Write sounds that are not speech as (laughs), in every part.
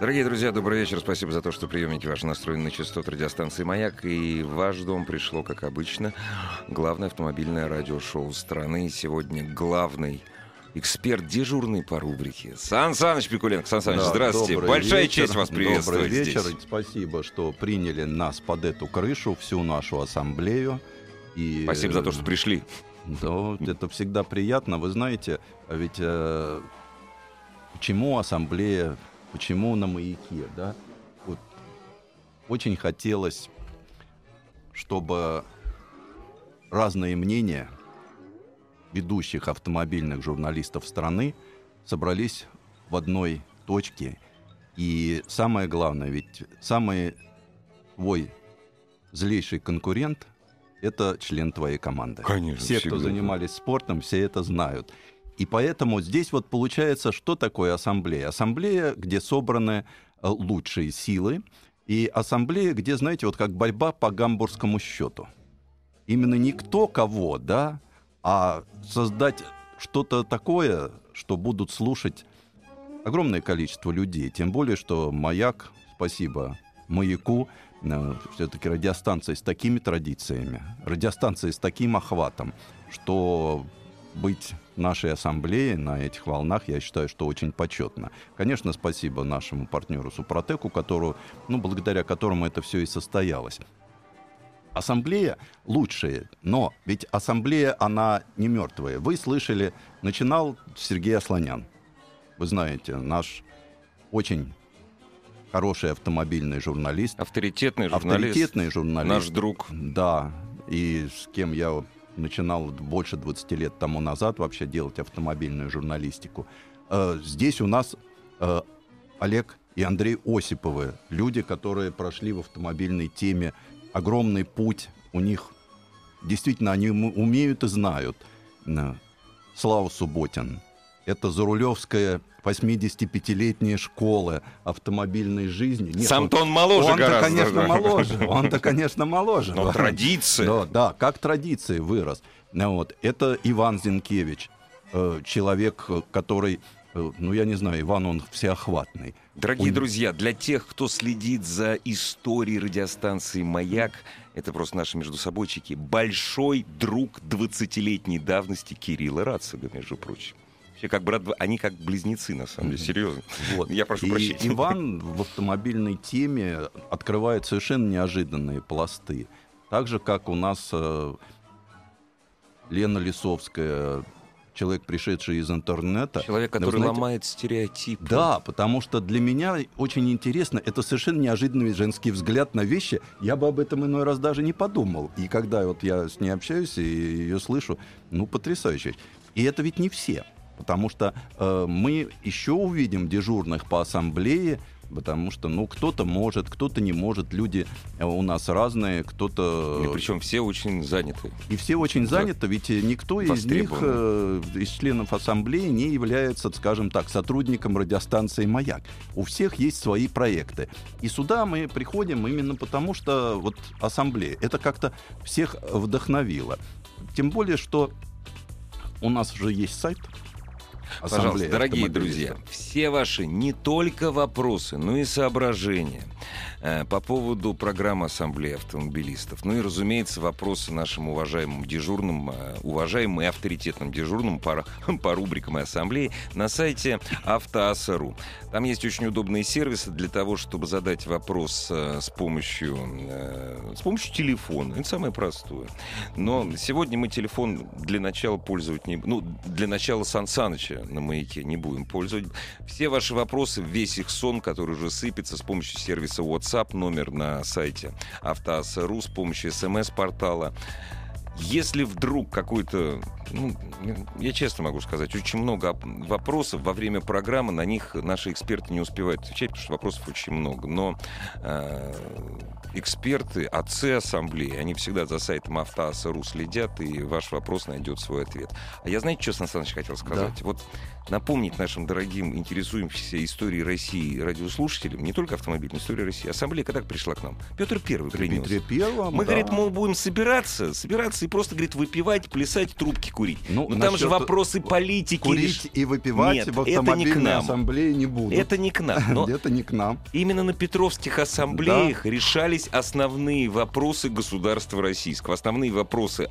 Дорогие друзья, добрый вечер. Спасибо за то, что приемники ваши настроены на частоту радиостанции «Маяк». И в ваш дом пришло, как обычно, главное автомобильное радиошоу страны. И сегодня главный эксперт дежурный по рубрике. Сан Саныч Пикуленко. Сан Саныч, Да, здравствуйте. Большая вечер. честь вас приветствовать Добрый вечер. здесь. Спасибо, что приняли нас под эту крышу, всю нашу ассамблею. И, Спасибо за то, что пришли. Да, это всегда приятно. Вы знаете, а ведь э, почему ассамблея, почему на маяке, да? Вот очень хотелось, чтобы разные мнения ведущих автомобильных журналистов страны собрались в одной точке. И самое главное, ведь самый твой злейший конкурент — это член твоей команды. Конечно, Все, кто занимались спортом, все это знают. И поэтому здесь вот получается, что такое ассамблея? Ассамблея, где собраны э, лучшие силы, и ассамблея, где, знаете, вот как борьба по гамбургскому счету. Именно не кто кого, да, а создать что-то такое, что будут слушать огромное количество людей. Тем более, что «Маяк», спасибо «Маяку», все-таки радиостанция с такими традициями, радиостанция с таким охватом, что быть нашей ассамблеей на этих волнах, я считаю, что очень почетно. Конечно, спасибо нашему партнеру Супротеку, которую, ну, благодаря которому это все и состоялось. Ассамблея лучшая, но ведь ассамблея, она не мертвая. Вы слышали, начинал Сергей Асланян. Вы знаете, наш очень хороший автомобильный журналист. Авторитетный журналист. Авторитетный журналист. Наш друг. Да, и с кем я начинал больше 20 лет тому назад вообще делать автомобильную журналистику. Э, Здесь у нас э, Олег и Андрей Осиповы, люди, которые прошли в автомобильной теме огромный путь. У них действительно они ум- умеют и знают. Слава Субботин. Это Зарулевская 85-летняя школа автомобильной жизни. Нет, Сам-то он- он моложе Он-то, гораздо. конечно, моложе. (laughs) Он-то, конечно, моложе. Но традиция. Да, да, как традиции вырос. Ну Вот. Это Иван Зинкевич, э, человек, который, э, ну, я не знаю, Иван, он всеохватный. Дорогие Он- друзья, для тех, кто следит за историей радиостанции «Маяк», это просто наши между собойчики, большой друг 20-летней давности Кирилла Рацига, между прочим. Вообще, как брат, они как близнецы, на самом деле, серьезно. Вот. Я прошу И прощения. Иван в автомобильной теме открывает совершенно неожиданные пласты. Так же, как у нас э, Лена Лисовская, человек, пришедший из интернета. Человек, который знаете, ломает стереотипы. Да, потому что для меня очень интересно, это совершенно неожиданный женский взгляд на вещи. Я бы об этом иной раз даже не подумал. И когда вот я с ней общаюсь и ее слышу, ну, потрясающе. И это ведь не все. Потому что э, мы еще увидим дежурных по ассамблее, потому что, ну, кто-то может, кто-то не может. Люди э, у нас разные, кто-то... И причем все очень заняты. И все очень заняты, ведь никто из них, э, из членов ассамблеи, не является, скажем так, сотрудником радиостанции «Маяк». У всех есть свои проекты. И сюда мы приходим именно потому, что вот ассамблея, это как-то всех вдохновило. Тем более, что у нас уже есть сайт. Пожалуйста, дорогие друзья, все ваши не только вопросы, но и соображения по поводу программы Ассамблеи автомобилистов, ну и, разумеется, вопросы нашим уважаемым дежурным, э, уважаемым и авторитетным дежурным по, (laughs) по рубрикам и ассамблеи на сайте автоаса.ру. Там есть очень удобные сервисы для того, чтобы задать вопрос э, с помощью, э, с помощью телефона. Это самое простое. Но сегодня мы телефон для начала пользовать не... Ну, для начала Сан Саныча на маяке не будем пользовать. Все ваши вопросы, весь их сон, который уже сыпется с помощью сервиса WhatsApp, номер на сайте автоаса.ру, с помощью смс-портала. если вдруг какой-то, ну, я честно могу сказать, очень много вопросов во время программы, на них наши эксперты не успевают отвечать, потому что вопросов очень много. Но э, эксперты, отцы ассамблеи, они всегда за сайтом Автоаса.ру следят, и ваш вопрос найдет свой ответ. А я, знаете, что, Сан Саныч, хотел сказать? Да. Вот напомнить нашим дорогим, интересующимся историей России радиослушателям, не только автомобильной истории России, ассамблея когда пришла к нам? Петр Первый принес. Дмитрия Первого, Мы, да. говорит, мол, будем собираться, собираться и просто, говорит, выпивать, плясать, трубки курить. Ну, Но там же вопросы политики. Курить лишь... и выпивать Нет, в это не к автомобильной нам. ассамблее не будут. Это не к нам. Но (laughs) Это не к нам. именно на Петровских ассамблеях решались основные вопросы государства российского. Основные вопросы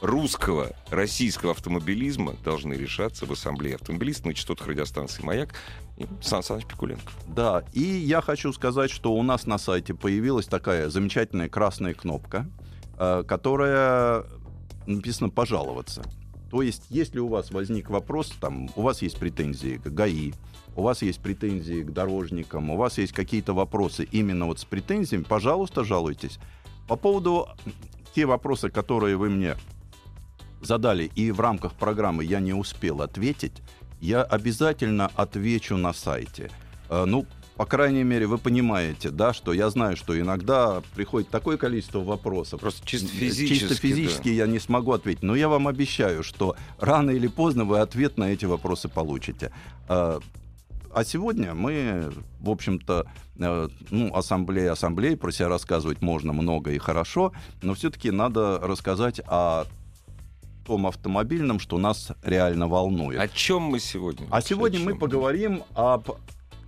русского, российского автомобилизма должны решаться в ассамблее автомобилистов на частотах радиостанции «Маяк» и Сан Саныч Пикуленко. Да, и я хочу сказать, что у нас на сайте появилась такая замечательная красная кнопка, э, которая написано «пожаловаться». То есть, если у вас возник вопрос, там, у вас есть претензии к ГАИ, у вас есть претензии к дорожникам, у вас есть какие-то вопросы именно вот с претензиями, пожалуйста, жалуйтесь. По поводу те вопросы, которые вы мне задали, и в рамках программы я не успел ответить, я обязательно отвечу на сайте. Э, Ну, по крайней мере, вы понимаете, да, что я знаю, что иногда приходит такое количество вопросов. Просто чисто физически. Чисто физически я не смогу ответить. Но я вам обещаю, что рано или поздно вы ответ на эти вопросы получите. А а сегодня мы, в общем-то, э, ну, ассамблея, ассамблеи, про себя рассказывать можно много и хорошо, но все-таки надо рассказать о том автомобильном, что нас реально волнует. О чем мы сегодня? А сегодня мы поговорим об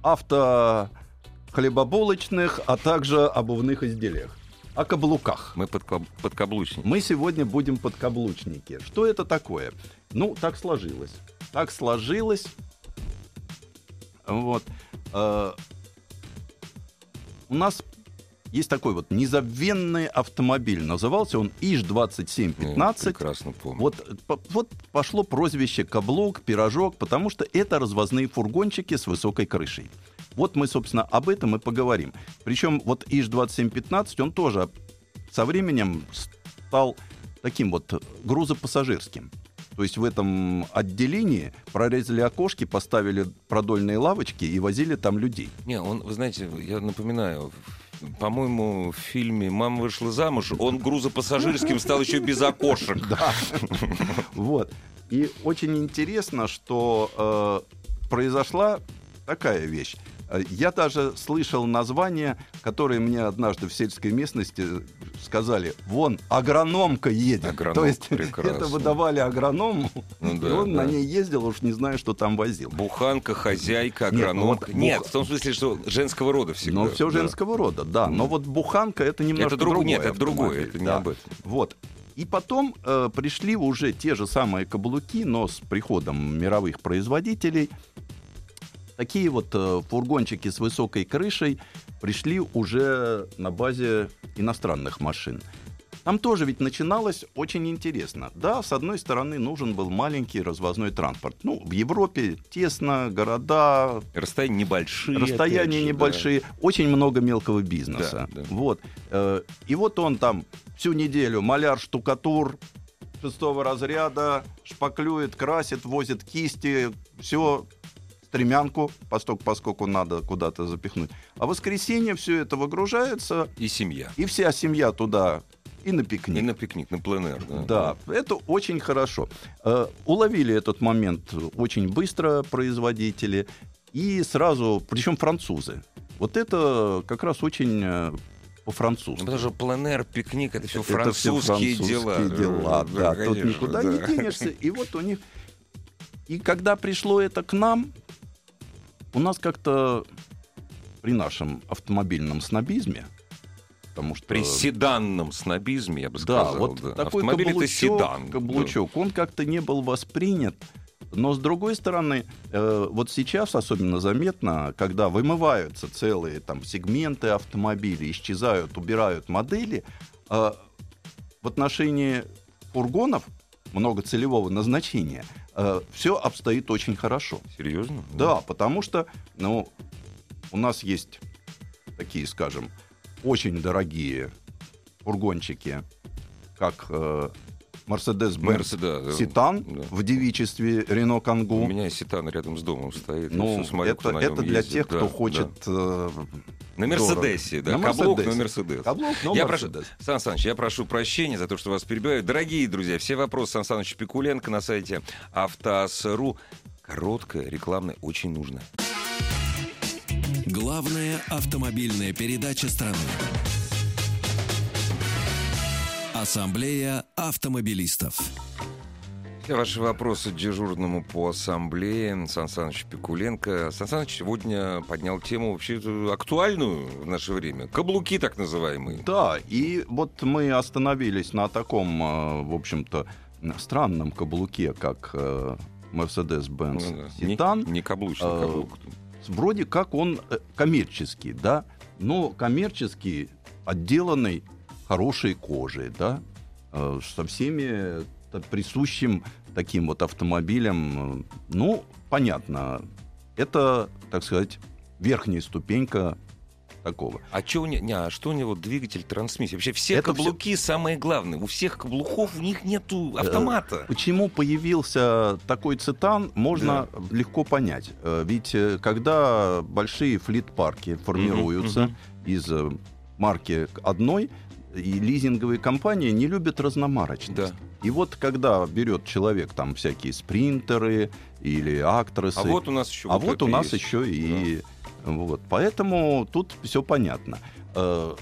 автохлебобулочных, а также обувных изделиях. О каблуках. Мы под, подкаблучники. Мы сегодня будем подкаблучники. Что это такое? Ну, так сложилось. Так сложилось. Вот. Э, У нас есть такой вот незабвенный автомобиль. Назывался он Ну, ИЖ-2715. прекрасно помню. Вот, по- вот пошло прозвище каблук, пирожок, потому что это развозные фургончики с высокой крышей. Вот мы, собственно, об этом и поговорим. Причем вот ИЖ-2715, он тоже со временем стал таким вот грузопассажирским. То есть в этом отделении прорезали окошки, поставили продольные лавочки и возили там людей. Не, он, вы знаете, я напоминаю, по-моему, в фильме «Мама вышла замуж» он грузопассажирским стал еще без окошек. Да. Вот. И очень интересно, что э, произошла такая вещь. Я даже слышал название, которое мне однажды в сельской местности сказали, вон, агрономка едет. Агроном, То есть (laughs) прекрасно. это выдавали агроному, Ну и да, он на да. ней ездил, уж не знаю, что там возил. Буханка, хозяйка, Нет, ну агрономка. вот Нет, бух- в том смысле, что женского рода всегда. Но все да. женского рода, да. Но вот буханка это немножко Это друг- другое. нет, это другое, это не об этом. Вот. И потом э, пришли уже те же самые каблуки, но с приходом мировых производителей. Такие вот э, фургончики с высокой крышей пришли уже на базе иностранных машин. Там тоже ведь начиналось очень интересно. Да, с одной стороны, нужен был маленький развозной транспорт. Ну, в Европе тесно, города, Расстояния небольшие. расстояния же, да. небольшие, очень много мелкого бизнеса. Да, да. Вот. Э, И вот он там всю неделю маляр, штукатур шестого разряда, шпаклюет, красит, возит кисти, все стремянку, поскольку, поскольку надо куда-то запихнуть. А в воскресенье все это выгружается, И семья. и вся семья туда и на пикник. И на пикник, на пленэр. Да, это очень хорошо. Э, Уловили этот момент очень быстро производители и сразу, причем французы. Вот это как раз очень э, по-французски. потому что пленэр, пикник это все Это французские, французские дела. дела, да, тут конечно, никуда да. не денешься. И вот у них... И когда пришло это к нам, у нас как-то при нашем автомобильном снобизме, потому что... При седанном снобизме, я бы Да, сказал. вот да. такой Автомобиль это каблучок, седан. да. каблучок, он как-то не был воспринят. Но с другой стороны, э, вот сейчас особенно заметно, когда вымываются целые там сегменты автомобилей, исчезают, убирают модели, э, в отношении фургонов многоцелевого назначения все обстоит очень хорошо. Серьезно? Да, потому что, ну, у нас есть такие, скажем, очень дорогие фургончики, как э, Mercedes-Benz Мерседес, да. Ситан Да. в девичестве Рено У Кангу. меня Ситан рядом с домом стоит. Ну, смотрю, это, это для ездит. тех, Да, кто да. хочет... э, На Мерседесе, да. На Каблук, но Мерседесе. Мерседес. Каблук, но я прошу. Сан Саныч, я прошу прощения за то, что вас перебиваю. Дорогие друзья, все вопросы Сан Саныч Пикуленко на сайте автоаз.ру. Короткая, рекламная, очень нужно. Главная автомобильная передача страны. Ассамблея автомобилистов. Все ваши вопросы дежурному по ассамблее Сан Саныч Пикуленко. Сан Саныч сегодня поднял тему вообще актуальную в наше время. Каблуки так называемые. Да, и вот мы остановились на таком, э, в общем-то, странном каблуке, как э, Mercedes-Benz Ну да, не- Titan. Не, каблучный А, каблук. Вроде как он э, коммерческий, да, но коммерческий, отделанный хорошей кожей, да, э, со всеми э, присущим таким вот автомобилем. э, Ну, понятно, это, так сказать, верхняя ступенька такого. А, чё у не, не, а что у него двигатель, трансмиссия? Вообще все Это каблуки самое главное. У всех каблуков у них нету автомата. Почему появился такой цитан, можно легко понять. Э, Ведь э, когда большие флит-парки формируются мгм. из э, марки одной, и лизинговые компании не любят разномарочность. Да. И вот когда берет человек там всякие спринтеры или актросы, А вот у нас еще а вот у нас есть. еще и вот, поэтому тут все понятно. Э,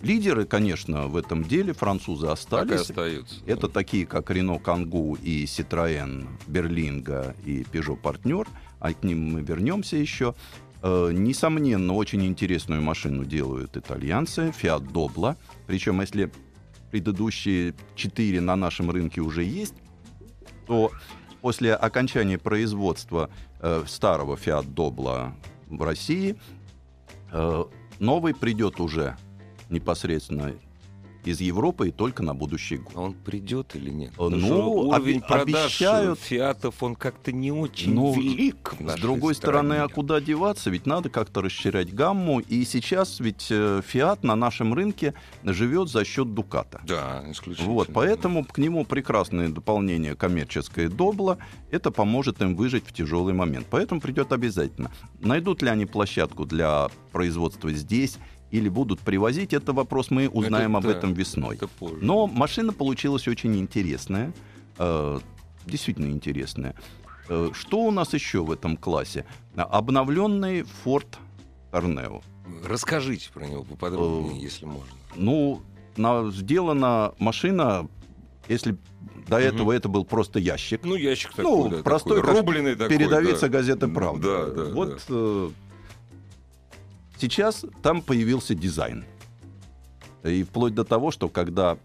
Лидеры, конечно, в этом деле французы Так и остались. остается. Это такие, как Renault Kangoo и Citroën Berlingo и Peugeot Partner, а к ним мы вернемся еще. Э, Несомненно, очень интересную машину делают итальянцы, Fiat Doblo. Причем, если предыдущие четыре на нашем рынке уже есть, то после окончания производства э, старого Fiat Doblo в России э, новый придет уже непосредственно из Европы и только на будущий год. А он придет или нет? Ну, Потому уровень оби- продаж обещают. фиатов, он как-то не очень Ну, велик. С другой стороны, стране. а куда деваться? Ведь надо как-то расширять гамму. И сейчас ведь э, Fiat на нашем рынке живет за счет Дуката. Да, исключительно. Вот, поэтому к нему прекрасное дополнение коммерческое добло. Это поможет им выжить в тяжелый момент. Поэтому придет обязательно. Найдут ли они площадку для производства здесь или будут привозить, это вопрос мы узнаем об да, этом весной. Это позже. Но машина получилась очень интересная, э, действительно интересная. Э, что у нас еще в этом классе? Обновленный Ford Tornado. Расскажите про него поподробнее, Э, если можно. Ну, на- сделана машина, если до Мгм. этого это был просто ящик. Ну, ящик такой, Ну, да, простой, такой, рубленый такой, Передовица да. газеты «Правда». Да, да, вот э, сейчас там появился дизайн. И вплоть до того, что когда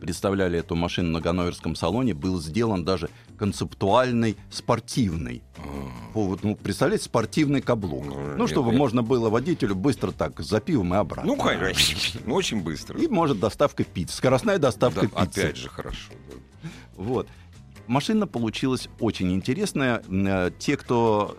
представляли эту машину на Ганноверском салоне, был сделан даже концептуальный спортивный. Вот, ну, представляете, спортивный каблук. Ну, Ну, чтобы нет, можно было водителю быстро так за пивом и обратно. Ну, конечно, (laughs) ну, очень быстро. И, может, доставка пиццы. Скоростная доставка Да, пиццы. опять же хорошо. да. Вот. Машина получилась очень интересная. Э, Те, кто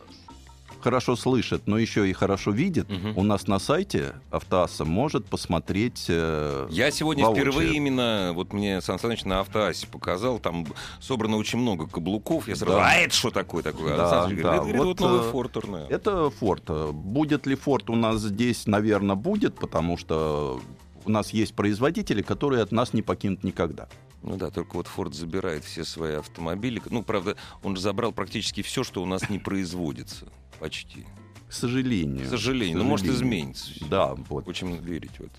хорошо слышит, но еще и хорошо видит, Мгм. у нас на сайте Автоасса может посмотреть. э, Я сегодня воочию. впервые именно, вот мне Сан Саныч на автоасе показал, там собрано очень много каблуков. Я сразу, Да. а это что такое такое? Да, Сан Саныч да, говорит, это, вот, вот новый э, Форд Торнео. Это Форд. Будет ли Форд у нас здесь, наверное, будет, потому что у нас есть производители, которые от нас не покинут никогда. Ну да, только вот Форд забирает все свои автомобили. Ну, правда, он забрал практически все, что у нас не производится. Почти. К сожалению. К сожалению. К Ну, может, изменится. Да, вот. Очень верить в это.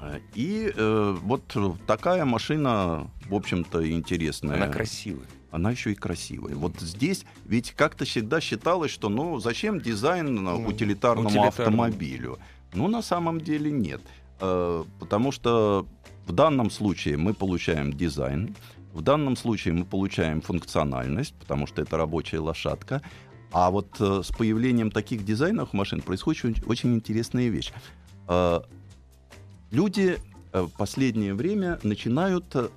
Э, И э, вот такая машина, в общем-то, интересная. Она красивая. она еще и красивая. Вот здесь ведь как-то всегда считалось, что ну зачем дизайн Ну, утилитарному утилитарному. автомобилю? Ну на самом деле нет, Э, потому что в данном случае мы получаем дизайн, в данном случае мы получаем функциональность, потому что это рабочая лошадка. А вот э, с появлением таких дизайнов машин происходит очень, очень интересная вещь. Э, люди э, в последнее время начинают э,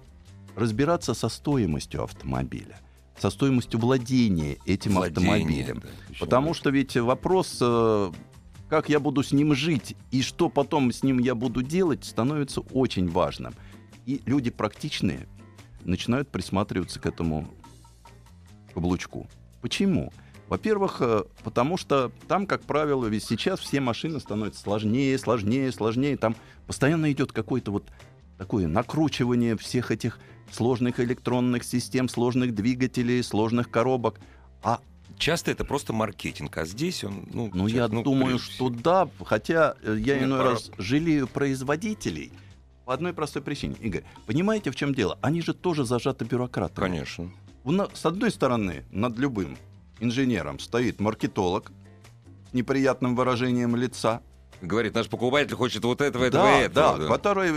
разбираться со стоимостью автомобиля, со стоимостью владения этим Владение, автомобилем. да, Потому что ведь вопрос, э, как я буду с ним жить и что потом с ним я буду делать, становится очень важным. И люди практичные, начинают присматриваться к этому каблучку. Почему? Во-первых, э, потому что там, как правило, ведь сейчас все машины становятся сложнее, сложнее, сложнее. Там постоянно идет какое-то вот такое накручивание всех этих сложных электронных систем, сложных двигателей, сложных коробок. А Часто это просто маркетинг, а здесь он... Ну, ну я ну, думаю, что да, хотя э, я Нет, иной пора- раз жалею производителей по одной простой причине. Игорь, понимаете, в чем дело? Они же тоже зажаты бюрократами. Конечно. У на- С одной стороны, над любым инженером стоит маркетолог с неприятным выражением лица. Говорит, наш покупатель хочет вот этого, этого да, и этого. да, который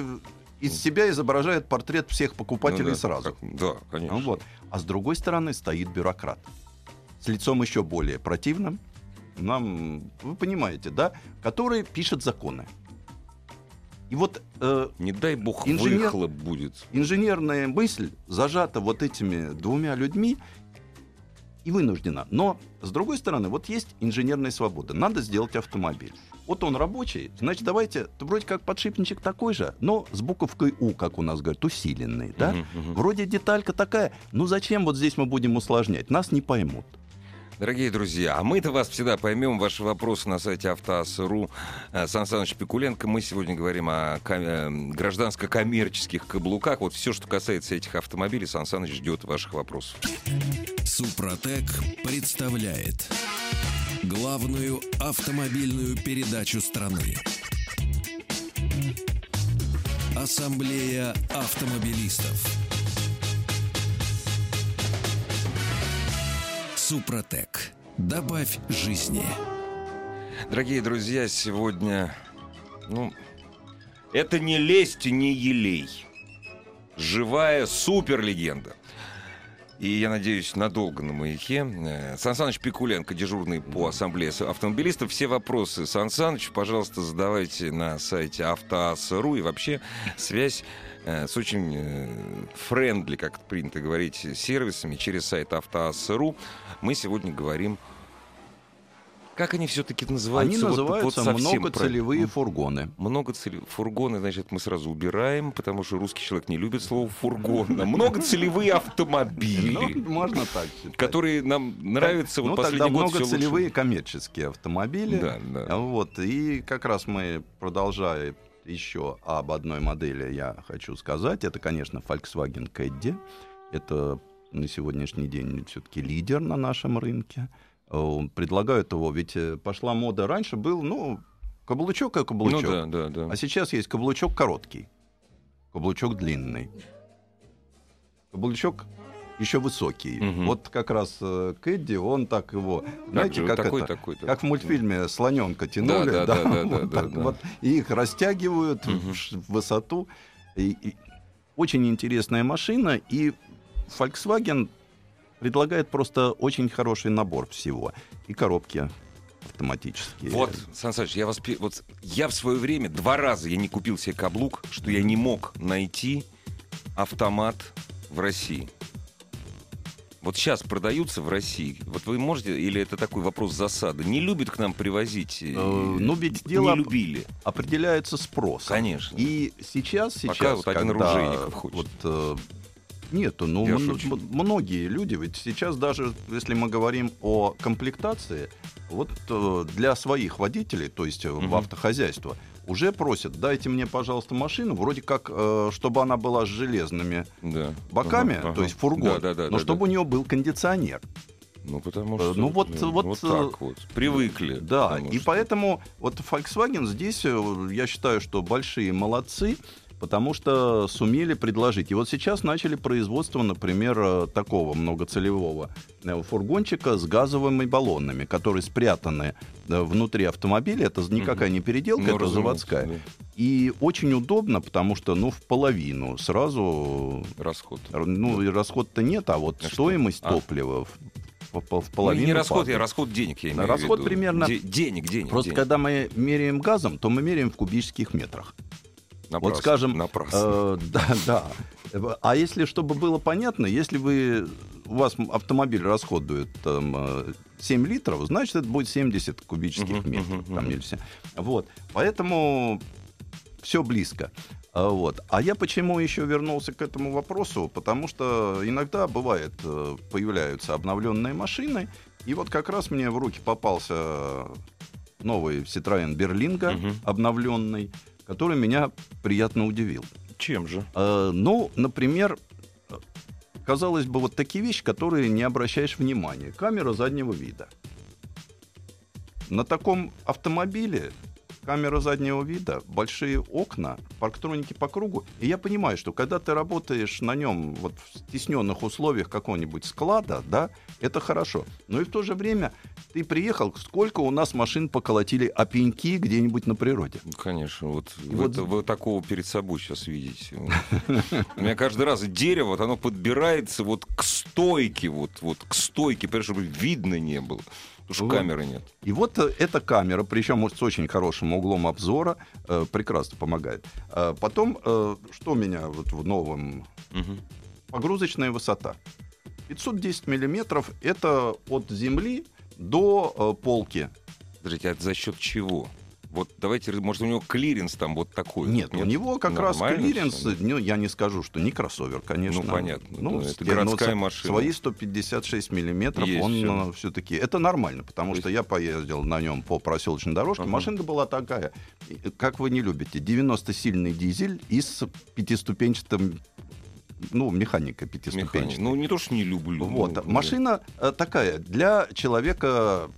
из себя изображает портрет всех покупателей Ну да, сразу. как- да, конечно. Ну вот. А с другой стороны стоит бюрократ. С лицом еще более противным. Нам, вы понимаете, да? Который пишет законы. И вот э, Не дай бог Инженер- выхлоп будет. инженерная мысль зажата вот этими двумя людьми и вынуждена. Но, с другой стороны, вот есть инженерная свобода. Надо сделать автомобиль. Вот он рабочий, значит, давайте, вроде как подшипничек такой же, но с буковкой У, как у нас говорят, усиленный, да? Мгм, мгм. Вроде деталька такая, ну зачем вот здесь мы будем усложнять? Нас не поймут. Дорогие друзья, а мы-то вас всегда поймем. Ваши вопросы на сайте автоаз.ру. Э, Сан Саныч Пикуленко. Мы сегодня говорим о э, гражданско-коммерческих каблуках. Вот все, что касается этих автомобилей, Сан Саныч ждет ваших вопросов. Супротек представляет главную автомобильную передачу страны. Ассамблея автомобилистов. Супротек. Добавь жизни. Дорогие друзья, сегодня... Ну, это не лесть, не елей. Живая суперлегенда. И я надеюсь, надолго на маяке. Э, Сан Саныч Пикуленко, дежурный по ассамблее автомобилистов. Все вопросы Сан Саныч, пожалуйста, задавайте на сайте автоаз.ру. И вообще связь э, с очень э, friendly, как принято говорить, сервисами через сайт автоаз.ру. Мы сегодня говорим... Как они все-таки называются? Они Вот- вот называются совсем многоцелевые фургоны. Многоцелевые фургоны, значит, мы сразу убираем, потому что русский человек не любит слово фургон. Многоцелевые автомобили, Ну, можно так считать. которые нам нравятся. ну, Вот тогда всё лучше. многоцелевые коммерческие автомобили. Да, да. Вот. И как раз мы, продолжая еще об одной модели, я хочу сказать. Это, конечно, Volkswagen Caddy. Это на сегодняшний день все-таки лидер на нашем рынке. Э, Предлагают его, ведь э, пошла мода. Раньше был, ну, каблучок и Ну каблучок. да, да, да. А сейчас есть каблучок короткий, каблучок длинный, каблучок еще высокий. Мгм. Вот как раз э, Кэдди, он так его, знаете, же, как такой, это, такой, как в мультфильме слоненка тянули, да, да, да, вот да, так да. вот, и их растягивают ш- в высоту. И- и очень интересная машина, и Volkswagen предлагает просто очень хороший набор всего. И коробки автоматические. Вот, Сан Саныч, я вас... Вот я в свое время два раза я не купил себе каблук, что я не мог найти автомат в России. Вот сейчас продаются в России. Вот вы можете, или это такой вопрос засады, не любят к нам привозить? э, ну, ведь дело- Не любили. определяется спрос. Конечно. И сейчас, сейчас, Пока вот один когда оружейников хочет. Вот, нету, ну м- многие люди, ведь сейчас даже, если мы говорим о комплектации, вот э, для своих водителей, то есть Мгм. в автохозяйство, уже просят, дайте мне, пожалуйста, машину, вроде как, э, чтобы она была с железными Да. боками, Ага, то есть фургон, Да, да, да, но да, чтобы да. у нее был кондиционер. Ну, потому Э, что... ну, вот- ну, вот, вот э, так вот. Привыкли. Да, и что- поэтому вот Volkswagen здесь, я считаю, что большие молодцы, потому что сумели предложить. И вот сейчас начали производство, например, э, такого многоцелевого э, фургончика с газовыми баллонами, которые спрятаны э, внутри автомобиля. Это никакая не переделка, Ну, это заводская. да. И очень удобно, потому что, ну, в половину сразу, Расход. ну, и расход-то нет, а вот А что? стоимость А. топлива в, по- в Ну, половину не расход, падает. а расход денег, я имею Расход в виду. примерно- Де- денег, денег. Просто денег. когда мы меряем газом, то мы меряем в кубических метрах. Напрасно, вот скажем, Напрасно. Э, (laughs) да, да. А если, чтобы было понятно, если вы у вас автомобиль расходует там, э, 7 литров, значит, это будет 70 кубических метров. мгм, там, или все. Вот. Поэтому все близко. А, Вот. А я почему еще вернулся к этому вопросу? Потому что иногда бывает, э, появляются обновленные машины, и вот как раз мне в руки попался новый Citroёn Берлинга, Мгм. обновленный, который меня приятно удивил. Чем же? Э, ну, например, казалось бы, вот такие вещи, которые не обращаешь внимания. Камера заднего вида. На таком автомобиле камера заднего вида, большие окна, парктроники по кругу. И я понимаю, что когда ты работаешь на нем вот в стесненных условиях какого-нибудь склада, да, это хорошо. Но и в то же время ты приехал, сколько у нас машин поколотили о пеньки где-нибудь на природе. Конечно, вот, Вот- вы, вы такого перед собой сейчас видите. У меня каждый раз дерево, оно подбирается вот к стойке, вот, вот к стойке, понимаешь, чтобы видно не было. Потому что Вот. камеры нет. И вот э, эта камера, причем с очень хорошим углом обзора, э, прекрасно помогает. Э, потом, э, что меня вот в новом... Мгм. Погрузочная высота. 510 миллиметров — это от земли до э, полки. Подождите, а за счет чего? Вот давайте, может, у него клиренс там вот такой. Нет, вот, у него как раз клиренс, всё? ну, я не скажу, что не кроссовер, конечно. Ну, понятно. Ну, Ну, это сте- городская машина. Свои 156 миллиметров, Есть он все-таки... Это нормально, потому То что я поездил на нем по проселочной дорожке. Ага. Машинка была такая, и, как вы не любите, 90-сильный дизель и с пятиступенчатым... Ну, механика Механик. пятиступенчатая. Ну, не то, что не люблю. Вот. ну, Машина э, такая для человека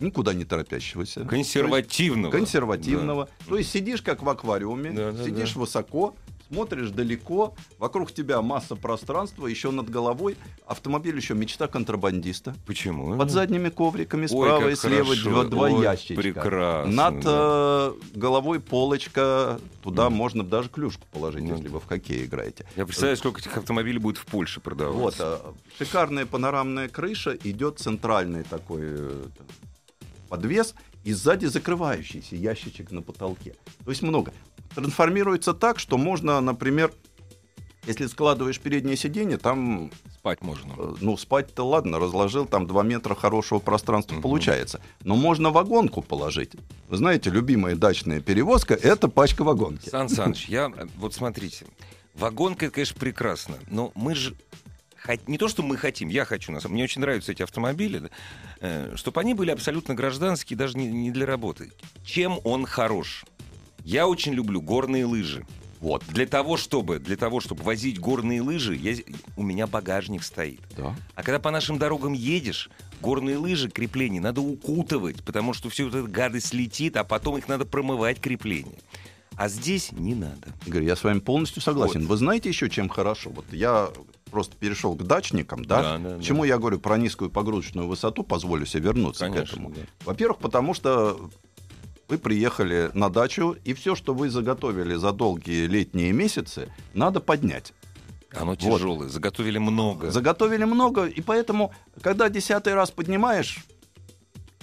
никуда не торопящегося. Консервативного. То есть Консервативного. То есть сидишь как в аквариуме, Да, да, сидишь высоко, смотришь далеко, вокруг тебя масса пространства, еще над головой. Автомобиль еще мечта контрабандиста. Почему? Под задними ковриками Ой, справа как и слева хорошо. два, два Ой, ящичка. прекрасно, Над да. э, головой полочка, туда Мгм. можно даже клюшку положить, Ну если вы в хоккей играете. Я представляю, сколько этих автомобилей будет в Польше Вот, продаваться. а, шикарная панорамная крыша, идет центральный такой э, подвес и сзади закрывающийся ящичек на потолке. То есть много. Трансформируется так, что можно, например, если складываешь переднее сиденье, там, Спать можно. э, ну, спать-то ладно, разложил, там 2 метра хорошего пространства Мгм. получается. Но можно вагонку положить. Вы знаете, любимая дачная перевозка — это пачка вагонки. Сан Саныч, я (laughs) вот смотрите, вагонка, это, конечно, прекрасно, но мы же не то, что мы хотим, я хочу, на самом- мне очень нравятся эти автомобили, чтобы они были абсолютно гражданские, даже не, не для работы. Чем он хорош? Я очень люблю горные лыжи. Вот. Для того, чтобы, для того, чтобы возить горные лыжи, я- у меня багажник стоит. Да. А когда по нашим дорогам едешь, горные лыжи, крепления надо укутывать, потому что все вот эта гадость летит, а потом их надо промывать крепления. А здесь не надо. Игорь, я с вами полностью согласен. Вот. Вы знаете еще, чем хорошо? Вот я просто перешел к дачникам, да? Да, да, Почему я говорю про низкую погрузочную высоту, позволю себе вернуться к Конечно. этому. да. Во-первых, потому что вы приехали на дачу, и все, что вы заготовили за долгие летние месяцы, надо поднять. Оно Вот. тяжелое, заготовили много. Заготовили много, и поэтому, когда десятый раз поднимаешь,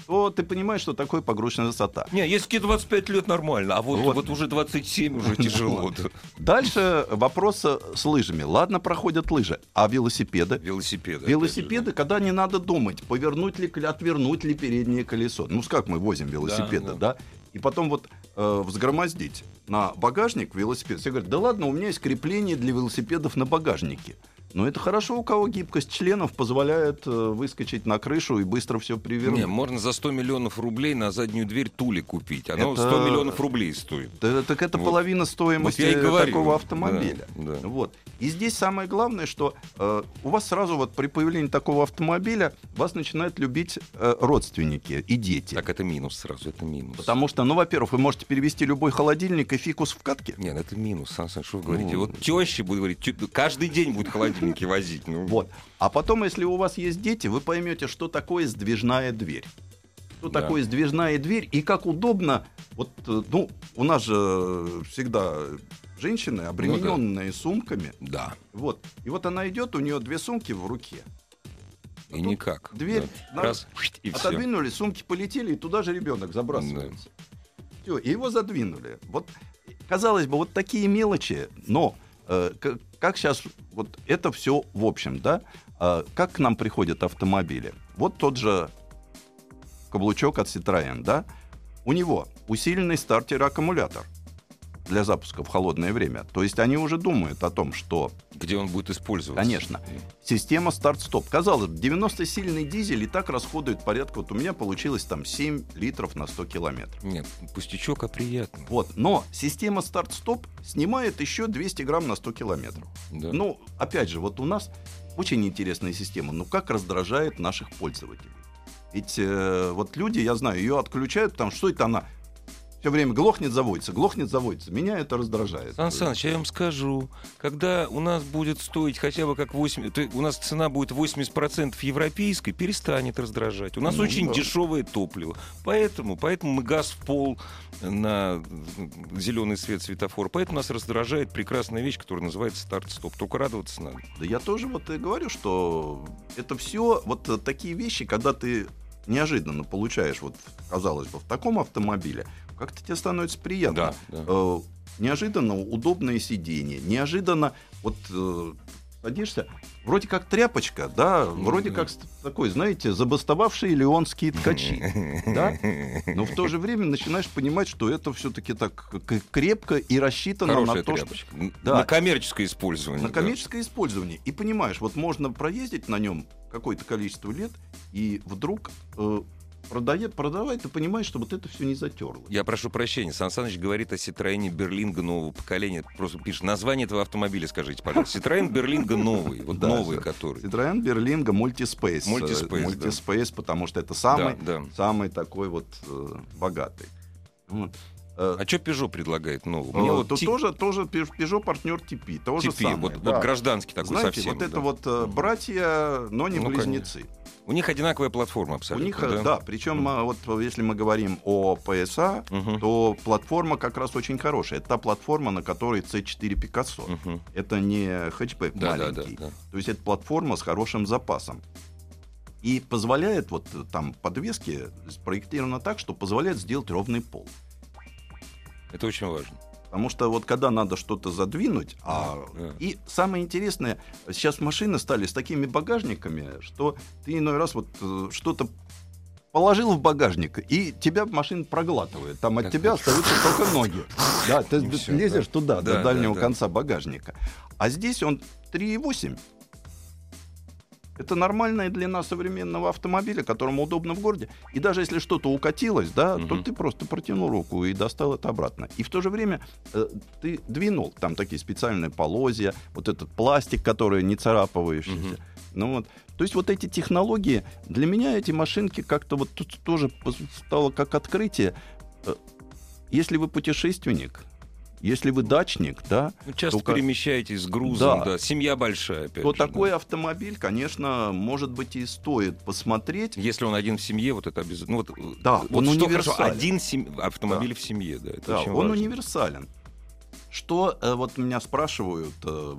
то ты понимаешь, что такое погрузочная высота. Не, если тебе 25 лет нормально, а вот, Вот. вот. уже 27 уже (laughs) тяжело. Дальше вопрос с лыжами. Ладно, проходят лыжи, а велосипеды? Велосипеды. Велосипеды, когда не надо думать, повернуть ли, отвернуть ли переднее колесо. Ну, как мы возим велосипеды, да? да. И потом вот э, взгромоздить на багажник велосипед. Все говорят, да ладно, у меня есть крепление для велосипедов на багажнике. Но это хорошо, у кого гибкость членов позволяет э, выскочить на крышу и быстро все привернуть. Не, можно за 100 миллионов рублей на заднюю дверь Тули купить. Оно Это- 100 миллионов рублей стоит. Да, так это Вот. половина стоимости Вот говорю. такого автомобиля. Да, да. Вот. И здесь самое главное, что э, у вас сразу вот при появлении такого автомобиля вас начинают любить э, родственники и дети. Так это минус сразу, это минус. Потому что, ну, во-первых, вы можете перевести любой холодильник и фикус в катке. Нет, это минус, Сан Саныч, что вы говорите? Ну. Вот теща будет говорить, «Тю- каждый день будет холодильники возить. Ну, Вот. А потом, если у вас есть дети, вы поймете, что такое сдвижная дверь. Что Да. такое сдвижная дверь и как удобно. Вот, э, ну, у нас же всегда женщины, обремененные сумками. Да, Вот. И вот она идет, у нее две сумки в руке. и никак. дверь Да. надо- Раз, и все. Отодвинули, сумки полетели, и туда же ребенок забрасывается. Все, и его задвинули. Вот, казалось бы, вот такие мелочи, но э, как сейчас вот это все в общем, да? А, как к нам приходят автомобили? Вот тот же каблучок от Citroën, да? У него усиленный стартер-аккумулятор. Для запуска в холодное время. То есть они уже думают о том, что... Где он будет использоваться. Конечно. Система старт-стоп. Казалось бы, 90-сильный дизель и так расходует порядка... Вот у меня получилось там 7 литров на 100 километров. Нет, пустячок, а приятно. Вот. Но система старт-стоп снимает еще 200 грамм на 100 километров. Да. Ну, опять же, вот у нас очень интересная система. Ну, как раздражает наших пользователей. Ведь э, вот люди, я знаю, ее отключают, потому что что это она все время глохнет, заводится, глохнет, заводится. Меня это раздражает. Сан Саныч, я вам скажу, когда у нас будет стоить хотя бы как 8... То, у нас цена будет 80% европейской, перестанет раздражать. У нас Ну, очень да. дешевое топливо. Поэтому, поэтому мы газ в пол на зеленый свет светофора. Поэтому нас раздражает прекрасная вещь, которая называется старт-стоп. Только радоваться надо. Да я тоже вот и говорю, что это все вот э, такие вещи, когда ты неожиданно получаешь, вот, казалось бы, в таком автомобиле, как-то тебе становится приятно. Да, да. Э, неожиданно удобное сиденье, неожиданно вот э, садишься, вроде как тряпочка, да, вроде как такой, знаете, забастовавшие леонские ткачи, (laughs) да, но в то же время начинаешь понимать, что это все-таки так крепко и рассчитано Хорошая на то, что тряпочка. Н- Да. На коммерческое использование. на да. коммерческое использование. И понимаешь, вот можно проездить на нем какое-то количество лет, и вдруг э, продает, продавай, ты понимаешь, что вот это все не затерло. Я прошу прощения, Сан Саныч говорит о Citroёn Берлинга нового поколения. Просто пишет название этого автомобиля, скажите, пожалуйста. Citroёn Берлинга новый, вот Да, новый, да. который. Citroёn Берлинга Multispace. Multispace, Э, да. Потому что это самый, Да, да. самый такой вот э, богатый. Вот. Э, А что Peugeot предлагает нового? э, Мне вот тут Ти- тоже, тоже Peugeot партнер TP. То же TP, самое. вот, да. вот гражданский такой Знаете, совсем. вот это да. вот э, братья, но не Ну, близнецы. У них одинаковая платформа У абсолютно. них, э, да, причем э, вот э, если мы говорим о PSA, Мгм. то платформа как раз очень хорошая. Это та платформа, на которой C4 Picasso. Мгм. Это не хэтчбэк Да, да, да, маленький. да. То есть это платформа с хорошим запасом. И позволяет, вот э, там подвески спроектировано так, что позволяет сделать ровный пол. Это очень важно. Потому что вот когда надо что-то задвинуть, а... И самое интересное, сейчас машины стали с такими багажниками, что ты иной раз вот э, что-то положил в багажник, и тебя машина проглатывает. Там от тебя остаются только ноги. Да, ты лезешь туда, Да, до дальнего да, да. конца багажника. А здесь он 3,8. Это нормальная длина современного автомобиля, которому удобно в городе. И даже если что-то укатилось, да, то Мгм. ты просто протянул руку и достал это обратно. И в то же время э, ты двинул, там такие специальные полозья, вот этот пластик, который не царапающийся. Мгм. Ну вот. То есть вот эти технологии, для меня эти машинки как-то вот тут тоже стало как открытие. Э, Если вы путешественник, если вы дачник, да, Ну, часто Только- перемещаетесь с грузом, Да. да. Семья большая, опять то же, да. такой автомобиль, конечно, может быть и стоит посмотреть. Если он один в семье, вот это обязательно. Ну, вот, Да, вот он что хорошо, универсален. один сем- автомобиль в семье, да. Это Да, очень он важно. универсален. Что э, вот меня спрашивают э,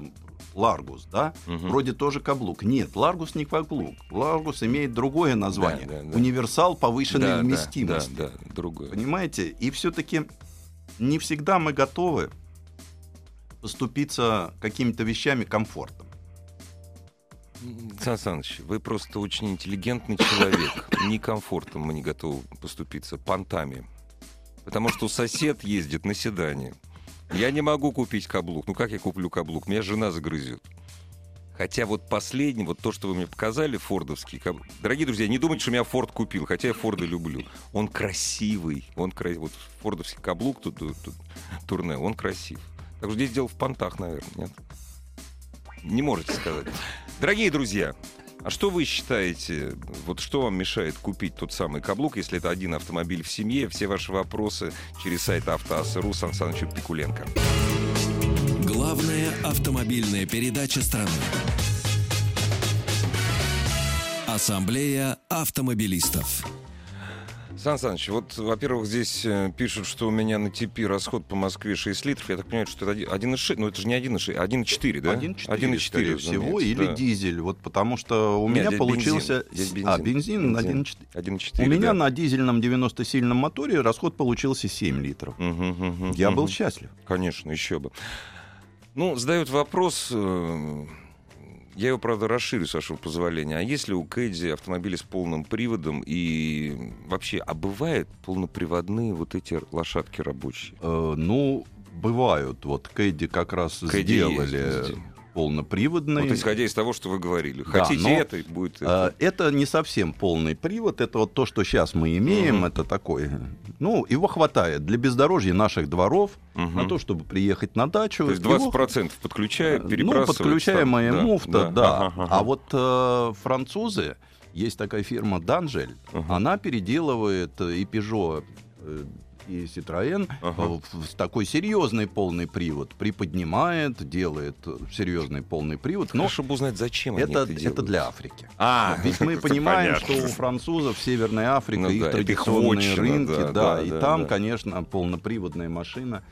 Ларгус, да? Мгм. Вроде тоже каблук. Нет, Ларгус не каблук. Ларгус имеет другое название. Да, да, да. Универсал повышенной Да, да, вместимости. Да, да, другое. Понимаете? И все-таки не всегда мы готовы поступиться какими-то вещами комфортом. Сан Саныч, вы просто очень интеллигентный человек. (coughs) Ни комфортом мы не готовы поступиться, понтами. Потому что сосед ездит на седане. Я не могу купить каблук. Ну как я куплю каблук? Меня жена загрызет. Хотя вот последний, вот то, что вы мне показали, фордовский. Дорогие друзья, не думайте, что меня Форд купил, хотя я Форда люблю. Он красивый. Он кра... Вот фордовский каблук, тут, тут, тут турне, он красив. Так что здесь дело в понтах, наверное, нет? Не можете сказать. Дорогие друзья, а что вы считаете, вот что вам мешает купить тот самый каблук, если это один автомобиль в семье? Все ваши вопросы через сайт Автоаса.ру Сан Санычу Пикуленко. Главная автомобильная передача страны. Ассамблея автомобилистов. Сан Саныч, вот, во-первых, здесь э, пишут, что у меня на ТП расход по Москве 6 литров. Я так понимаю, что это 1,6, ну это же не 1,6, а 1,4, да? 1,4, скорее всего, или да. дизель. Вот потому что у Нет, меня здесь получился... бензин, здесь А, бензин. бензин, на Бензин. 1,4. 1,4, У меня да. на дизельном 90-сильном моторе расход получился 7 литров. Мгм, мгм, Я мгм. был счастлив. Конечно, еще бы. Ну, задают вопрос, э, я его, правда, расширю, с вашего позволения. А если у Кэдди автомобили с полным приводом и вообще, а бывают полноприводные вот эти лошадки рабочие? Э, ну, бывают. Вот Кэдди как раз Кэдди сделали есть. Полноприводный. Вот исходя из того, что вы говорили. Да, Хотите но, это, будет это. Э, Это не совсем полный привод, это вот то, что сейчас мы имеем, Мгм. это такой, ну, его хватает для бездорожья наших дворов, Мгм. на то, чтобы приехать на дачу. То есть его 20% подключая, Ну, перебрасывать. подключаемая там, да, муфта, да. Ага, ага. А вот э, французы, есть такая фирма Данжель, Ага. она переделывает э, и Peugeot, э, и Citroën Ага. э, в такой серьезный полный привод, приподнимает, делает серьезный полный привод, но Хорошо бы узнать, зачем они это, это это для Африки. А, Ведь мы (laughs) это понимаем, понятно. что у французов Северная Африка, Ну их да, это их традиционные вотчина, рынки, да, да, да, и да, там, да. конечно, полноприводная машина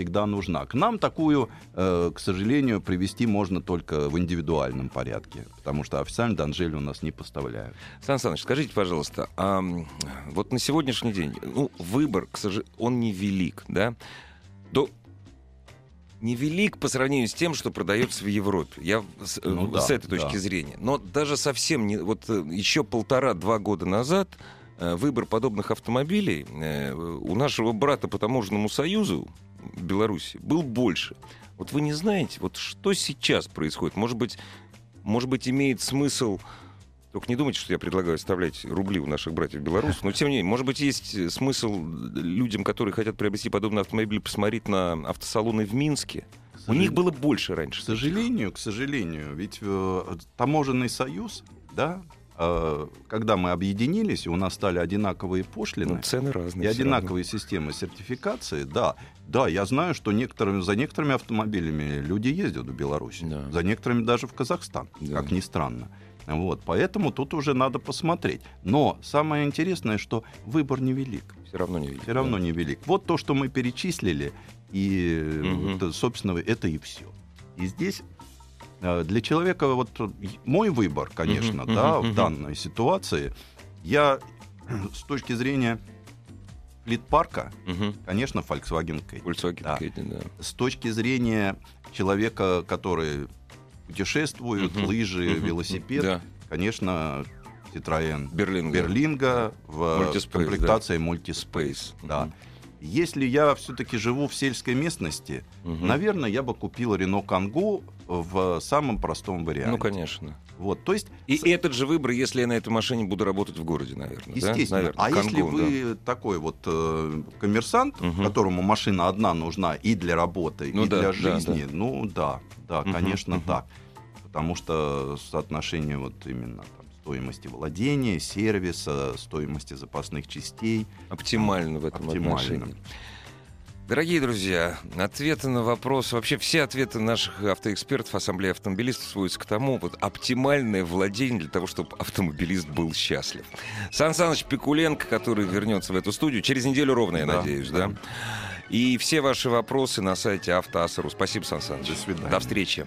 всегда нужна. К нам такую, э, к сожалению, привести можно только в индивидуальном порядке, потому что официально Данжель у нас не поставляют. Сан Саныч, скажите, пожалуйста, а вот на сегодняшний день, ну, выбор, к сожалению, он невелик, да? До... Невелик по сравнению с тем, что продается в Европе. Я с, э, Ну да, с этой точки да. зрения. Но даже совсем не... Вот э, еще полтора-два года назад э, выбор подобных автомобилей у нашего брата по таможенному союзу Беларуси был больше. Вот вы не знаете, вот что сейчас происходит? Может быть, может быть, имеет смысл только не думайте, что я предлагаю оставлять рубли у наших братьев белорусов. Но тем не менее, может быть, есть э, смысл людям, которые хотят приобрести подобный автомобиль, посмотреть на автосалоны в Минске. У них было больше раньше. К сожалению, к сожалению, ведь э, таможенный союз, да, э, когда мы объединились, у нас стали одинаковые пошлины, Ну, цены разные. И одинаковые системы сертификации, да. Да, я знаю, что некоторыми, за некоторыми автомобилями люди ездят в Беларусь. Да. За некоторыми даже в Казахстан, Да. как ни странно. Вот, поэтому тут уже надо посмотреть. Но самое интересное, что выбор невелик. равно. Все равно не видно. Все равно да. невелик. Вот то, что мы перечислили, и, Мгм. вот, собственно, это и все. И здесь э, для человека вот э, мой выбор, конечно, Мгм, да, мгм, в данной ситуации, я (clears throat) с точки зрения флит-парка, Мгм. конечно, Volkswagen Caddy. Volkswagen Да. Caddy, да. С точки зрения человека, который путешествует, Мгм, лыжи, мгм, велосипед, Да. конечно, Citroën Берлин. Берлинга в Multispace, комплектации Multispace. Space. Да. Если я все-таки живу в сельской местности, Мгм. наверное, я бы купил Рено Кангу в самом простом варианте. Ну, конечно. Вот, то есть, И с- этот же выбор, если я на этой машине буду работать в городе, наверное. да? естественно. Наверное. А если Кангу, да. вы такой вот э, коммерсант, Мгм. которому машина одна нужна и для работы, Ну и да, для да, жизни, ну да, да, Мгм, конечно, мгм. так. Потому что соотношение вот именно стоимости владения, сервиса, стоимости запасных частей, Оптимально в этом Оптимально. отношении. Дорогие друзья, ответы на вопрос, вообще все ответы наших автоэкспертов, ассамблеи автомобилистов сводятся к тому, вот оптимальное владение для того, чтобы автомобилист был счастлив. Сан Саныч Пикуленко, который вернется в эту студию через неделю ровно, я Да, надеюсь, да. И все ваши вопросы на сайте Автоасару. Спасибо, Сан Саныч. До свидания. До встречи.